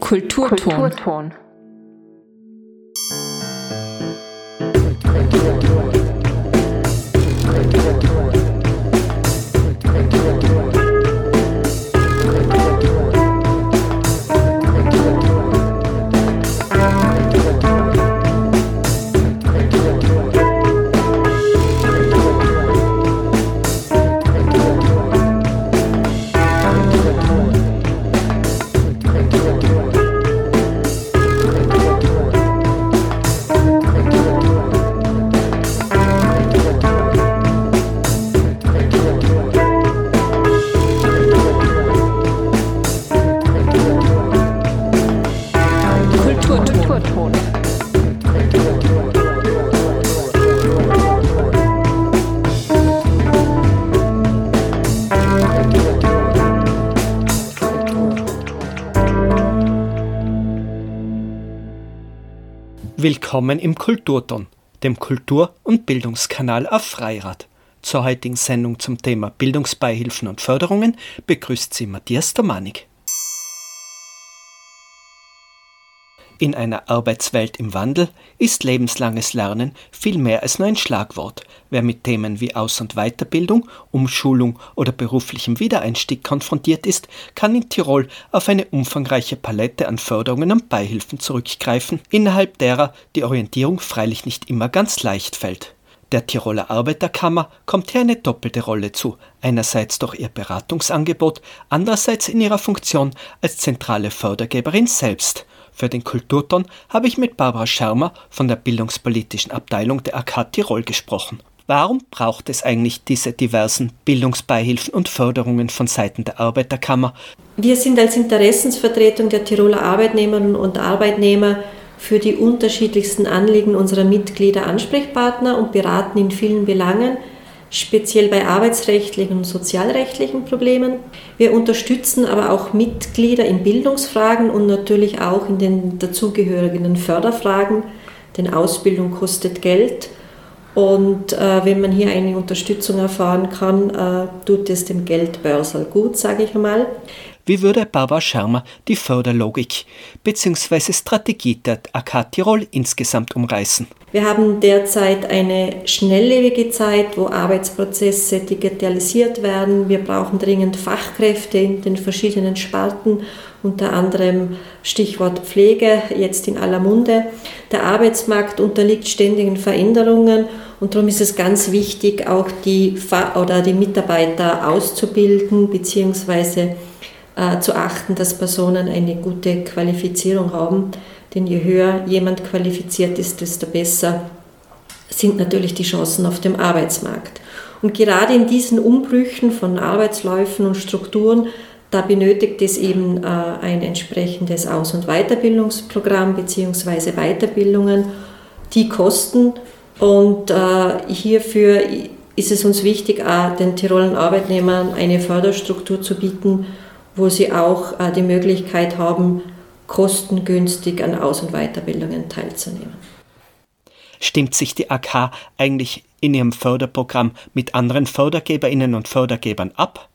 Kulturton. Kulturton. Willkommen im Kulturton, dem Kultur- und Bildungskanal auf Freirad. Zur heutigen Sendung zum Thema Bildungsbeihilfen und Förderungen begrüßt sie Matthias Domanik. In einer Arbeitswelt im Wandel ist lebenslanges Lernen viel mehr als nur ein Schlagwort. Wer mit Themen wie Aus- und Weiterbildung, Umschulung oder beruflichem Wiedereinstieg konfrontiert ist, kann in Tirol auf eine umfangreiche Palette an Förderungen und Beihilfen zurückgreifen, innerhalb derer die Orientierung freilich nicht immer ganz leicht fällt. Der Tiroler Arbeiterkammer kommt hier eine doppelte Rolle zu, einerseits durch ihr Beratungsangebot, andererseits in ihrer Funktion als zentrale Fördergeberin selbst – für den Kulturton habe ich mit Barbara Schermer von der bildungspolitischen Abteilung der AK Tirol gesprochen. Warum braucht es eigentlich diese diversen Bildungsbeihilfen und Förderungen von Seiten der Arbeiterkammer? Wir sind als Interessensvertretung der Tiroler Arbeitnehmerinnen und Arbeitnehmer für die unterschiedlichsten Anliegen unserer Mitglieder Ansprechpartner und beraten in vielen Belangen, speziell bei arbeitsrechtlichen und sozialrechtlichen Problemen. Wir unterstützen aber auch Mitglieder in Bildungsfragen und natürlich auch in den dazugehörigen Förderfragen, denn Ausbildung kostet Geld. Und äh, wenn man hier eine Unterstützung erfahren kann, äh, tut es dem Geldbörsel gut, sage ich einmal. Wie würde Barbara Schermer die Förderlogik bzw. Strategie der AK Tirol insgesamt umreißen? Wir haben derzeit eine schnelllebige Zeit, wo Arbeitsprozesse digitalisiert werden. Wir brauchen dringend Fachkräfte in den verschiedenen Sparten, unter anderem Stichwort Pflege, jetzt in aller Munde. Der Arbeitsmarkt unterliegt ständigen Veränderungen und darum ist es ganz wichtig, auch die, oder die Mitarbeiter auszubilden bzw. Äh, zu achten, dass Personen eine gute Qualifizierung haben. Denn je höher jemand qualifiziert ist, desto besser sind natürlich die Chancen auf dem Arbeitsmarkt. Und gerade in diesen Umbrüchen von Arbeitsläufen und Strukturen, da benötigt es eben äh, ein entsprechendes Aus- und Weiterbildungsprogramm bzw. Weiterbildungen, die kosten. Und äh, hierfür ist es uns wichtig, auch den Tiroler Arbeitnehmern eine Förderstruktur zu bieten, wo sie auch äh, die Möglichkeit haben, kostengünstig an Aus- und Weiterbildungen teilzunehmen. Stimmt sich die AK eigentlich in ihrem Förderprogramm mit anderen Fördergeberinnen und Fördergebern ab?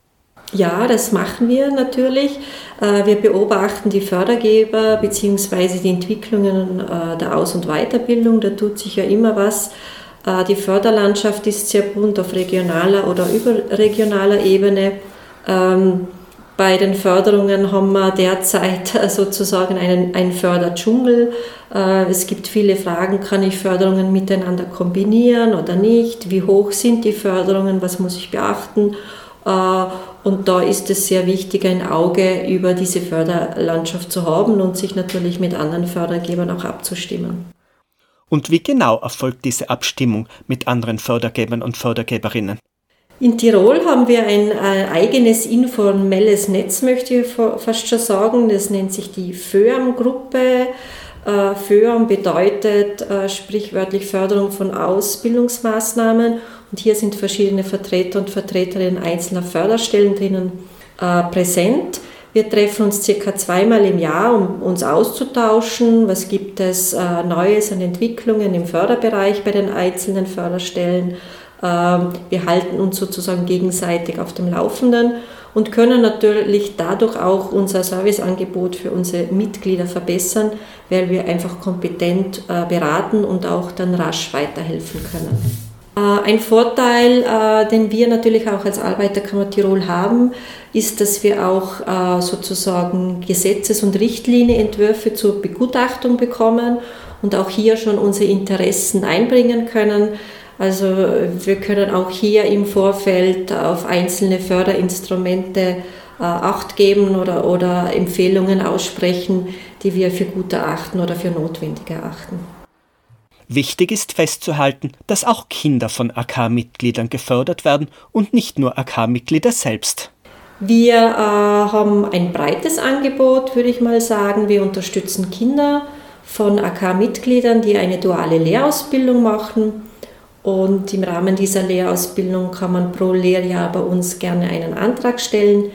Ja, das machen wir natürlich. Äh, wir beobachten die Fördergeber bzw. die Entwicklungen äh, der Aus- und Weiterbildung. Da tut sich ja immer was. Die Förderlandschaft ist sehr bunt auf regionaler oder überregionaler Ebene. Bei den Förderungen haben wir derzeit sozusagen einen, einen Förderdschungel. Äh, es gibt viele Fragen, kann ich Förderungen miteinander kombinieren oder nicht? Wie hoch sind die Förderungen? Was muss ich beachten? Äh, und da ist es sehr wichtig, ein Auge über diese Förderlandschaft zu haben und sich natürlich mit anderen Fördergebern auch abzustimmen. Und wie genau erfolgt diese Abstimmung mit anderen Fördergebern und Fördergeberinnen? In Tirol haben wir ein äh, eigenes informelles Netz, möchte ich fast schon sagen. Das nennt sich die FÖAM-Gruppe. Äh, FÖAM bedeutet äh, sprichwörtlich Förderung von Ausbildungsmaßnahmen. Und hier sind verschiedene Vertreter und Vertreterinnen einzelner Förderstellen drinnen präsent. Wir treffen uns circa zweimal im Jahr, um uns auszutauschen. Was gibt es Neues an Entwicklungen im Förderbereich bei den einzelnen Förderstellen? Ähm, wir halten uns sozusagen gegenseitig auf dem Laufenden und können natürlich dadurch auch unser Serviceangebot für unsere Mitglieder verbessern, weil wir einfach kompetent äh, beraten und auch dann rasch weiterhelfen können. Äh, ein Vorteil, äh, den wir natürlich auch als Arbeiterkammer Tirol haben, ist, dass wir auch sozusagen Gesetzes- und Richtlinienentwürfe zur Begutachtung bekommen und auch hier schon unsere Interessen einbringen können. Also wir können auch hier im Vorfeld auf einzelne Förderinstrumente äh, Acht geben oder, oder Empfehlungen aussprechen, die wir für gut erachten oder für notwendig erachten. Wichtig ist festzuhalten, dass auch Kinder von AK-Mitgliedern gefördert werden und nicht nur AK-Mitglieder selbst. Wir äh, haben ein breites Angebot, würde ich mal sagen. Wir unterstützen Kinder von AK-Mitgliedern, die eine duale Lehrausbildung machen und im Rahmen dieser Lehrausbildung kann man pro Lehrjahr bei uns gerne einen Antrag stellen.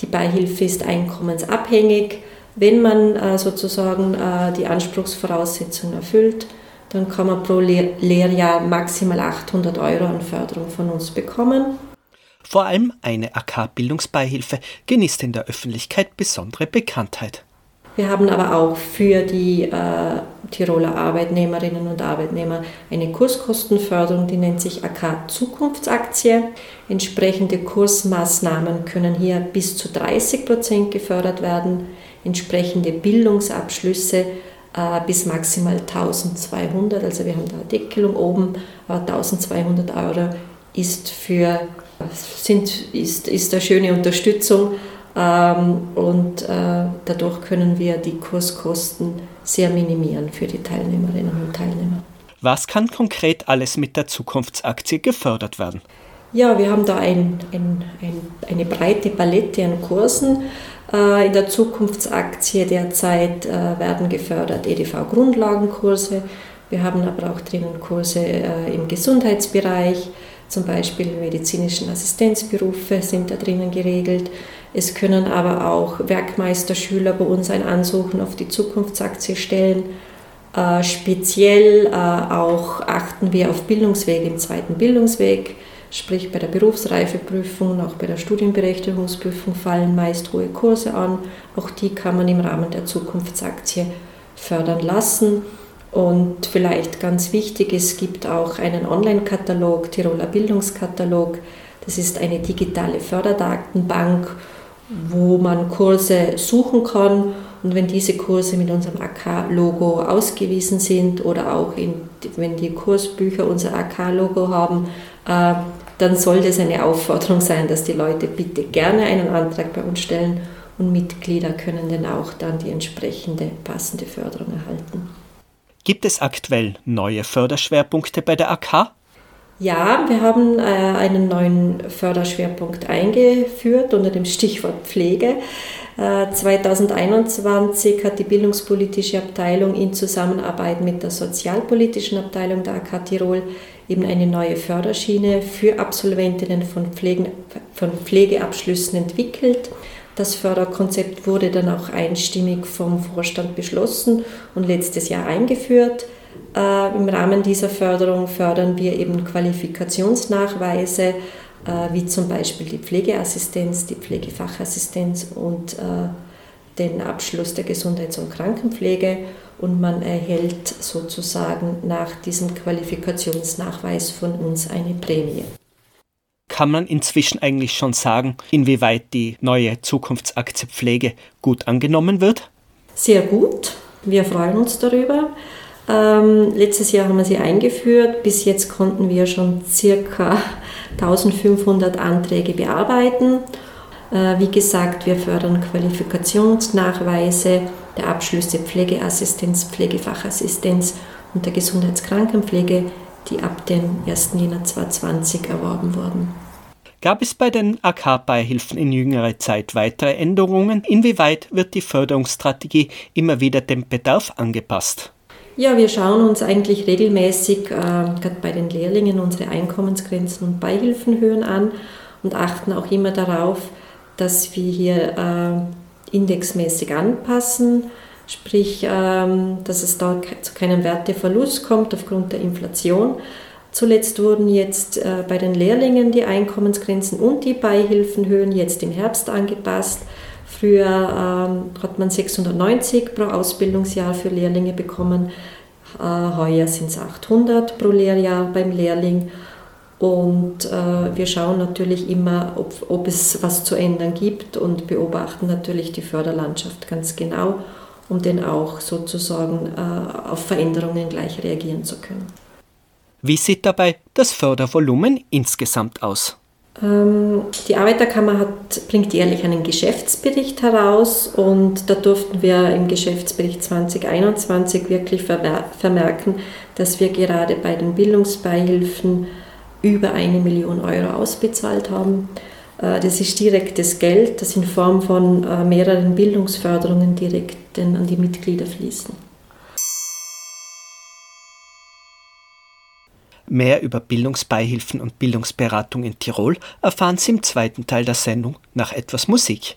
Die Beihilfe ist einkommensabhängig. Wenn man äh, sozusagen äh, die Anspruchsvoraussetzungen erfüllt, dann kann man pro Lehrjahr maximal 800 Euro an Förderung von uns bekommen. Vor allem eine AK-Bildungsbeihilfe genießt in der Öffentlichkeit besondere Bekanntheit. Wir haben aber auch für die äh, Tiroler Arbeitnehmerinnen und Arbeitnehmer eine Kurskostenförderung, die nennt sich AK Zukunftsaktie. Entsprechende Kursmaßnahmen können hier bis zu 30 Prozent gefördert werden. Entsprechende Bildungsabschlüsse äh, bis maximal 1200, also wir haben da eine Deckelung oben, aber 1200 Euro ist für sind, ist, ist eine schöne Unterstützung und äh, dadurch können wir die Kurskosten sehr minimieren für die Teilnehmerinnen und Teilnehmer. Was kann konkret alles mit der Zukunftsaktie gefördert werden? Ja, wir haben da ein, ein, ein, eine breite Palette an Kursen. Äh, in der Zukunftsaktie derzeit äh, werden gefördert EDV-Grundlagenkurse. Wir haben aber auch drinnen Kurse im Gesundheitsbereich, zum Beispiel medizinischen Assistenzberufe sind da drinnen geregelt. Es können aber auch Werkmeisterschüler bei uns ein Ansuchen auf die Zukunftsaktie stellen. Äh, speziell äh, auch achten wir auf Bildungswege im zweiten Bildungsweg, sprich bei der Berufsreifeprüfung und auch bei der Studienberechtigungsprüfung fallen meist hohe Kurse an. Auch die kann man im Rahmen der Zukunftsaktie fördern lassen. Und vielleicht ganz wichtig, es gibt auch einen Online-Katalog, Tiroler Bildungskatalog. Das ist eine digitale Förderdatenbank wo man Kurse suchen kann. Und wenn diese Kurse mit unserem AK-Logo ausgewiesen sind oder auch in, wenn die Kursbücher unser AK-Logo haben, äh, dann soll das eine Aufforderung sein, dass die Leute bitte gerne einen Antrag bei uns stellen und Mitglieder können dann auch dann die entsprechende passende Förderung erhalten. Gibt es aktuell neue Förderschwerpunkte bei der AK? Ja, wir haben äh, einen neuen Förderschwerpunkt eingeführt unter dem Stichwort Pflege. Äh, 2021 hat die bildungspolitische Abteilung in Zusammenarbeit mit der sozialpolitischen Abteilung der AK Tirol eben eine neue Förderschiene für Absolventinnen von, Pflegen, von Pflegeabschlüssen entwickelt. Das Förderkonzept wurde dann auch einstimmig vom Vorstand beschlossen und letztes Jahr eingeführt. Äh, Im Rahmen dieser Förderung fördern wir eben Qualifikationsnachweise, äh, wie zum Beispiel die Pflegeassistenz, die Pflegefachassistenz und äh, den Abschluss der Gesundheits- und Krankenpflege und man erhält sozusagen nach diesem Qualifikationsnachweis von uns eine Prämie. Kann man inzwischen eigentlich schon sagen, inwieweit die neue Zukunftsaktie Pflege gut angenommen wird? Sehr gut. Wir freuen uns darüber. Ähm, letztes Jahr haben wir sie eingeführt. Bis jetzt konnten wir schon circa 1500 Anträge bearbeiten. Äh, wie gesagt, wir fördern Qualifikationsnachweise der Abschlüsse Pflegeassistenz, Pflegefachassistenz und der Gesundheitskrankenpflege, die ab dem 1. Jänner 2020 erworben wurden. Gab es bei den AK-Beihilfen in jüngerer Zeit weitere Änderungen? Inwieweit wird die Förderungsstrategie immer wieder dem Bedarf angepasst? Ja, wir schauen uns eigentlich regelmäßig, äh, gerade bei den Lehrlingen, unsere Einkommensgrenzen und Beihilfenhöhen an und achten auch immer darauf, dass wir hier äh, indexmäßig anpassen, sprich, ähm, dass es da zu keinem Werteverlust kommt aufgrund der Inflation. Zuletzt wurden jetzt äh, bei den Lehrlingen die Einkommensgrenzen und die Beihilfenhöhen jetzt im Herbst angepasst. Früher ähm, hat man 690 pro Ausbildungsjahr für Lehrlinge bekommen. Äh, heuer sind es 800 pro Lehrjahr beim Lehrling. Und äh, wir schauen natürlich immer, ob, ob es was zu ändern gibt und beobachten natürlich die Förderlandschaft ganz genau, um dann auch sozusagen äh, auf Veränderungen gleich reagieren zu können. Wie sieht dabei das Fördervolumen insgesamt aus? Ähm, die Arbeiterkammer hat, bringt jährlich einen Geschäftsbericht heraus und da durften wir im Geschäftsbericht 2021 wirklich vermerken, dass wir gerade bei den Bildungsbeihilfen über eine Million Euro ausbezahlt haben. Äh, das ist direktes Geld, das in Form von äh, mehreren Bildungsförderungen direkt an die Mitglieder fließen. Mehr über Bildungsbeihilfen und Bildungsberatung in Tirol erfahren Sie im zweiten Teil der Sendung nach etwas Musik.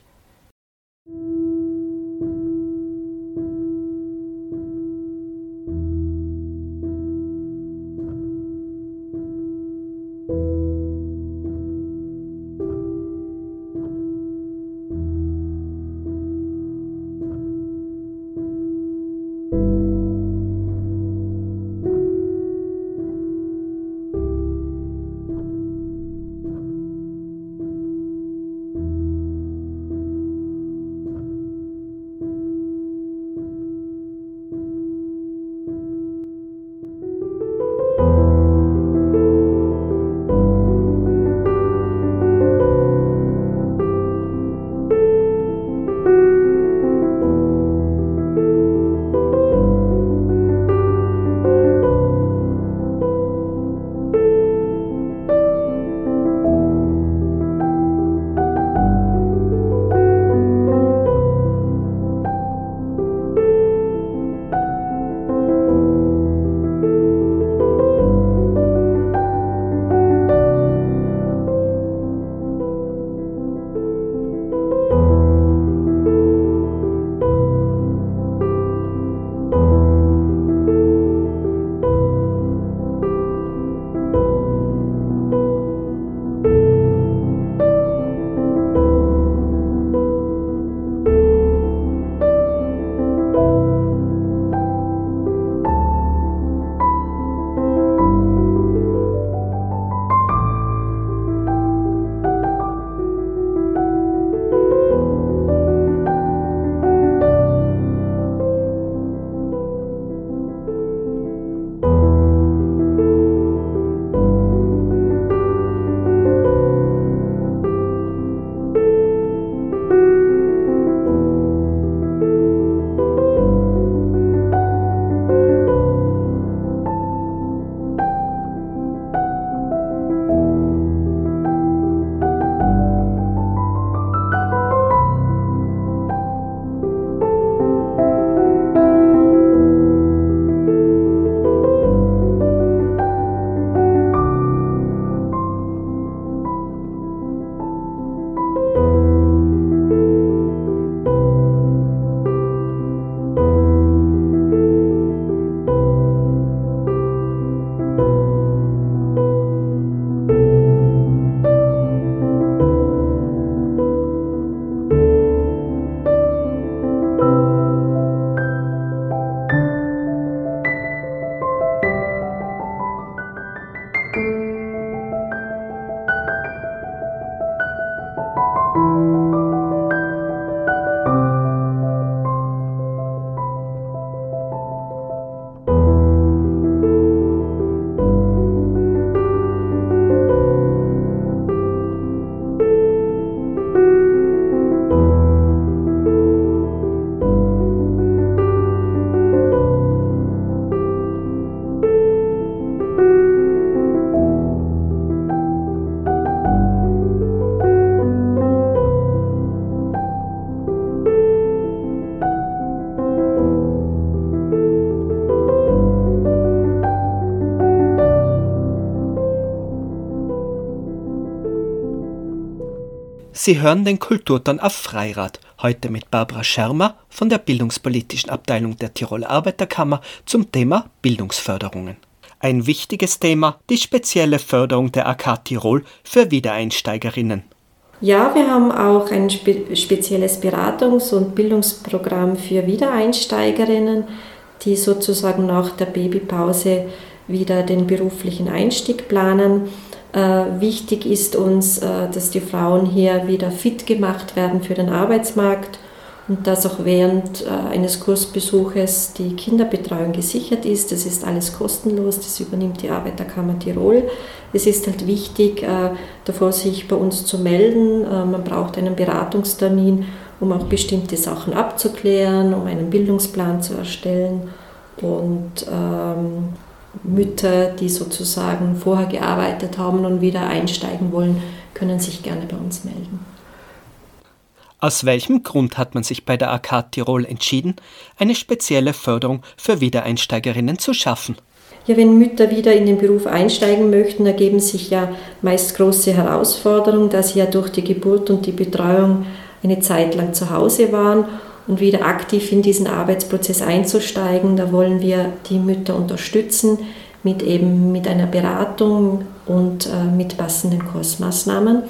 Sie hören den Kulturton auf Freirad, heute mit Barbara Schermer von der Bildungspolitischen Abteilung der Tiroler Arbeiterkammer zum Thema Bildungsförderungen. Ein wichtiges Thema, die spezielle Förderung der AK Tirol für Wiedereinsteigerinnen. Ja, wir haben auch ein spe spezielles Beratungs- und Bildungsprogramm für Wiedereinsteigerinnen, die sozusagen nach der Babypause wieder den beruflichen Einstieg planen. Äh, wichtig ist uns, äh, dass die Frauen hier wieder fit gemacht werden für den Arbeitsmarkt und dass auch während äh, eines Kursbesuches die Kinderbetreuung gesichert ist. Das ist alles kostenlos, das übernimmt die Arbeiterkammer Tirol. Es ist halt wichtig, davor sich bei uns zu melden. Man braucht einen Beratungstermin, um auch bestimmte Sachen abzuklären, um einen Bildungsplan zu erstellen und ähm, Mütter, die sozusagen vorher gearbeitet haben und wieder einsteigen wollen, können sich gerne bei uns melden. Aus welchem Grund hat man sich bei der AK Tirol entschieden, eine spezielle Förderung für Wiedereinsteigerinnen zu schaffen? Ja, wenn Mütter wieder in den Beruf einsteigen möchten, ergeben sich ja meist große Herausforderungen, da sie ja durch die Geburt und die Betreuung eine Zeit lang zu Hause waren und wieder aktiv in diesen Arbeitsprozess einzusteigen. Da wollen wir die Mütter unterstützen mit eben mit einer Beratung und äh, mit passenden Kursmaßnahmen.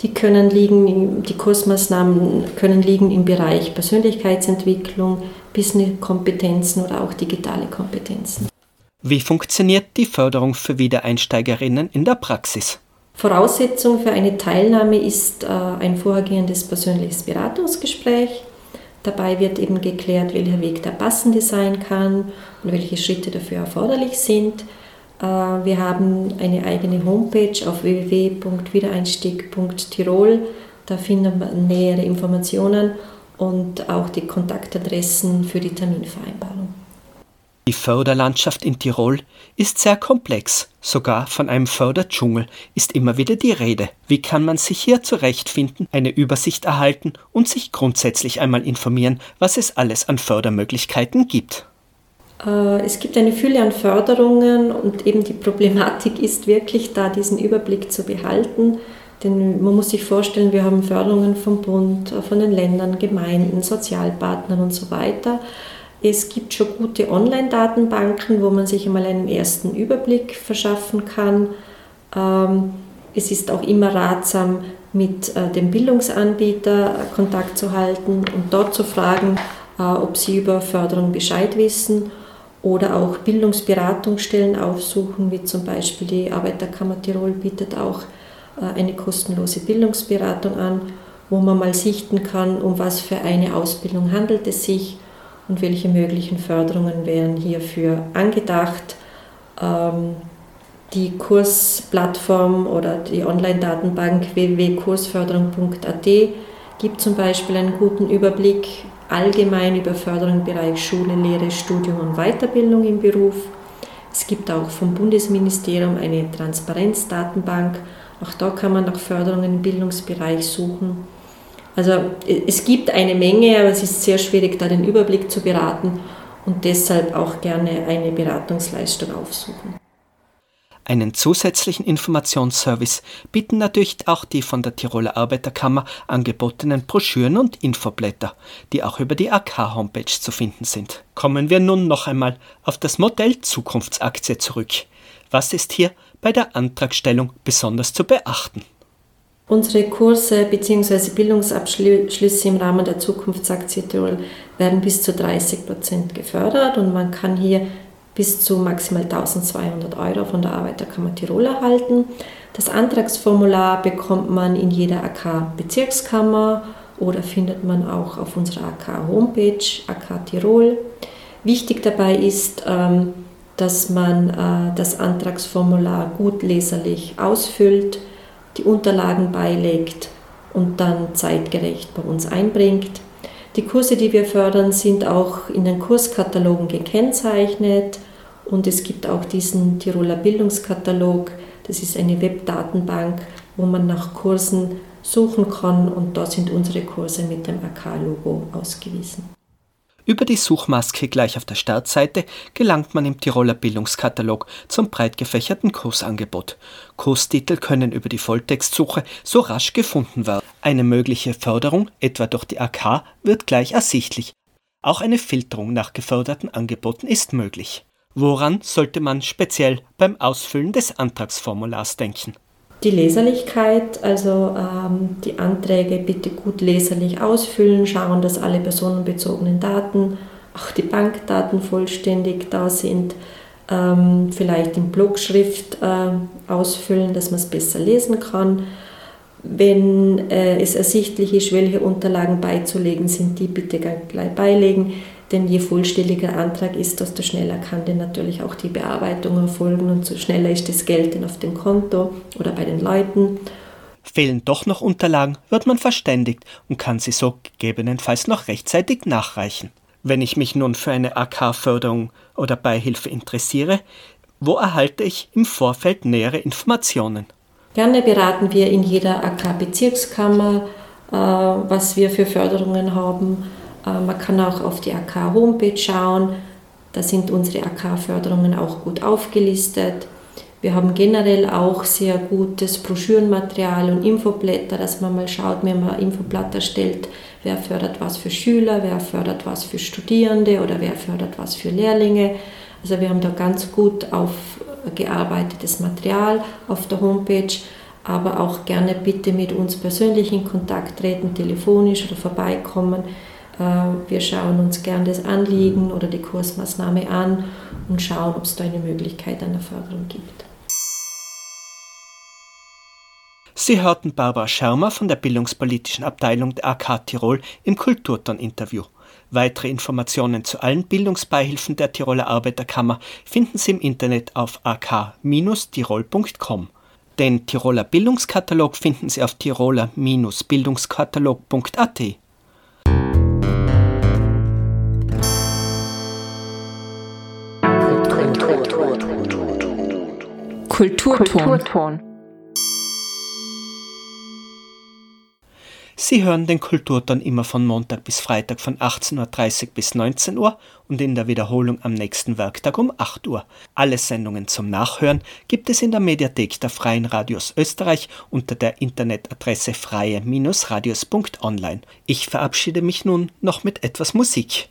Die können liegen, die Kursmaßnahmen können liegen im Bereich Persönlichkeitsentwicklung, Business-Kompetenzen oder auch digitale Kompetenzen. Wie funktioniert die Förderung für Wiedereinsteigerinnen in der Praxis? Voraussetzung für eine Teilnahme ist äh, ein vorhergehendes persönliches Beratungsgespräch. Dabei wird eben geklärt, welcher Weg der passende sein kann und welche Schritte dafür erforderlich sind. Äh, wir haben eine eigene Homepage auf www.wiedereinstieg.tirol. Da finden wir nähere Informationen und auch die Kontaktadressen für die Terminvereinbarung. Die Förderlandschaft in Tirol ist sehr komplex. Sogar von einem Förderdschungel ist immer wieder die Rede. Wie kann man sich hier zurechtfinden, eine Übersicht erhalten und sich grundsätzlich einmal informieren, was es alles an Fördermöglichkeiten gibt? Äh, es gibt eine Fülle an Förderungen und eben die Problematik ist wirklich da, diesen Überblick zu behalten. Denn man muss sich vorstellen, wir haben Förderungen vom Bund, von den Ländern, Gemeinden, Sozialpartnern und so weiter. Es gibt schon gute Online-Datenbanken, wo man sich einmal einen ersten Überblick verschaffen kann. Ähm, es ist auch immer ratsam, mit äh, dem Bildungsanbieter Kontakt zu halten und dort zu fragen, äh, ob sie über Förderung Bescheid wissen oder auch Bildungsberatungsstellen aufsuchen, wie zum Beispiel die Arbeiterkammer Tirol bietet auch äh, eine kostenlose Bildungsberatung an, wo man mal sichten kann, um was für eine Ausbildung handelt es sich und welche möglichen Förderungen wären hierfür angedacht. Ähm, die Kursplattform oder die Online-Datenbank www.kursförderung.at gibt zum Beispiel einen guten Überblick allgemein über Förderung im Bereich Schule, Lehre, Studium und Weiterbildung im Beruf. Es gibt auch vom Bundesministerium eine Transparenzdatenbank. Auch da kann man nach Förderungen im Bildungsbereich suchen. Also es gibt eine Menge, aber es ist sehr schwierig, da den Überblick zu beraten und deshalb auch gerne eine Beratungsleistung aufsuchen. Einen zusätzlichen Informationsservice bieten natürlich auch die von der Tiroler Arbeiterkammer angebotenen Broschüren und Infoblätter, die auch über die AK-Homepage zu finden sind. Kommen wir nun noch einmal auf das Modell Zukunftsaktie zurück. Was ist hier bei der Antragstellung besonders zu beachten? Unsere Kurse bzw. Bildungsabschlüsse im Rahmen der Zukunftsaktie Tirol werden bis zu 30 Prozent gefördert und man kann hier bis zu maximal 1200 Euro von der Arbeiterkammer Tirol erhalten. Das Antragsformular bekommt man in jeder AK-Bezirkskammer oder findet man auch auf unserer AK-Homepage AK Tirol. Wichtig dabei ist, ähm, dass man äh, das Antragsformular gut leserlich ausfüllt die Unterlagen beilegt und dann zeitgerecht bei uns einbringt. Die Kurse, die wir fördern, sind auch in den Kurskatalogen gekennzeichnet und es gibt auch diesen Tiroler Bildungskatalog. Das ist eine Webdatenbank, wo man nach Kursen suchen kann und da sind unsere Kurse mit dem AK-Logo ausgewiesen. Über die Suchmaske gleich auf der Startseite gelangt man im Tiroler Bildungskatalog zum breit gefächerten Kursangebot. Kurstitel können über die Volltextsuche so rasch gefunden werden. Eine mögliche Förderung, etwa durch die AK, wird gleich ersichtlich. Auch eine Filterung nach geförderten Angeboten ist möglich. Woran sollte man speziell beim Ausfüllen des Antragsformulars denken? Die Leserlichkeit, also ähm, die Anträge bitte gut leserlich ausfüllen, schauen, dass alle personenbezogenen Daten, auch die Bankdaten vollständig da sind, ähm, vielleicht in Blockschrift äh, ausfüllen, dass man es besser lesen kann. Wenn äh, es ersichtlich ist, welche Unterlagen beizulegen sind, die bitte gleich beilegen. Denn je vollständiger Antrag ist, desto schneller kann denn natürlich auch die Bearbeitung erfolgen und so schneller ist das Geld dann auf dem Konto oder bei den Leuten. Fehlen doch noch Unterlagen, wird man verständigt und kann sie so gegebenenfalls noch rechtzeitig nachreichen. Wenn ich mich nun für eine AK-Förderung oder Beihilfe interessiere, wo erhalte ich im Vorfeld nähere Informationen? Gerne beraten wir in jeder AK-Bezirkskammer, äh, was wir für Förderungen haben man kann auch auf die AK-Homepage schauen. Da sind unsere AK-Förderungen auch gut aufgelistet. Wir haben generell auch sehr gutes Broschürenmaterial und Infoblätter, dass man mal schaut, wenn man ein Infoblatt erstellt, wer fördert was für Schüler, wer fördert was für Studierende oder wer fördert was für Lehrlinge. Also wir haben da ganz gut aufgearbeitetes Material auf der Homepage, aber auch gerne bitte mit uns persönlich in Kontakt treten, telefonisch oder vorbeikommen. Äh, wir schauen uns gern das Anliegen oder die Kursmaßnahme an und schauen, ob es da eine Möglichkeit einer Förderung gibt. Sie hörten Barbara Schermer von der bildungspolitischen Abteilung der AK Tirol im Kulturton-Interview. Weitere Informationen zu allen Bildungsbeihilfen der Tiroler Arbeiterkammer finden Sie im Internet auf ak-tirol.com. Den Tiroler Bildungskatalog finden Sie auf tiroler-bildungskatalog.at. Kulturton. Kulturton. Sie hören den Kulturton immer von Montag bis Freitag von 18.30 Uhr bis 19 Uhr und in der Wiederholung am nächsten Werktag um 8 Uhr. Alle Sendungen zum Nachhören gibt es in der Mediathek der Freien Radios Österreich unter der Internetadresse freie-radios.online. Ich verabschiede mich nun noch mit etwas Musik.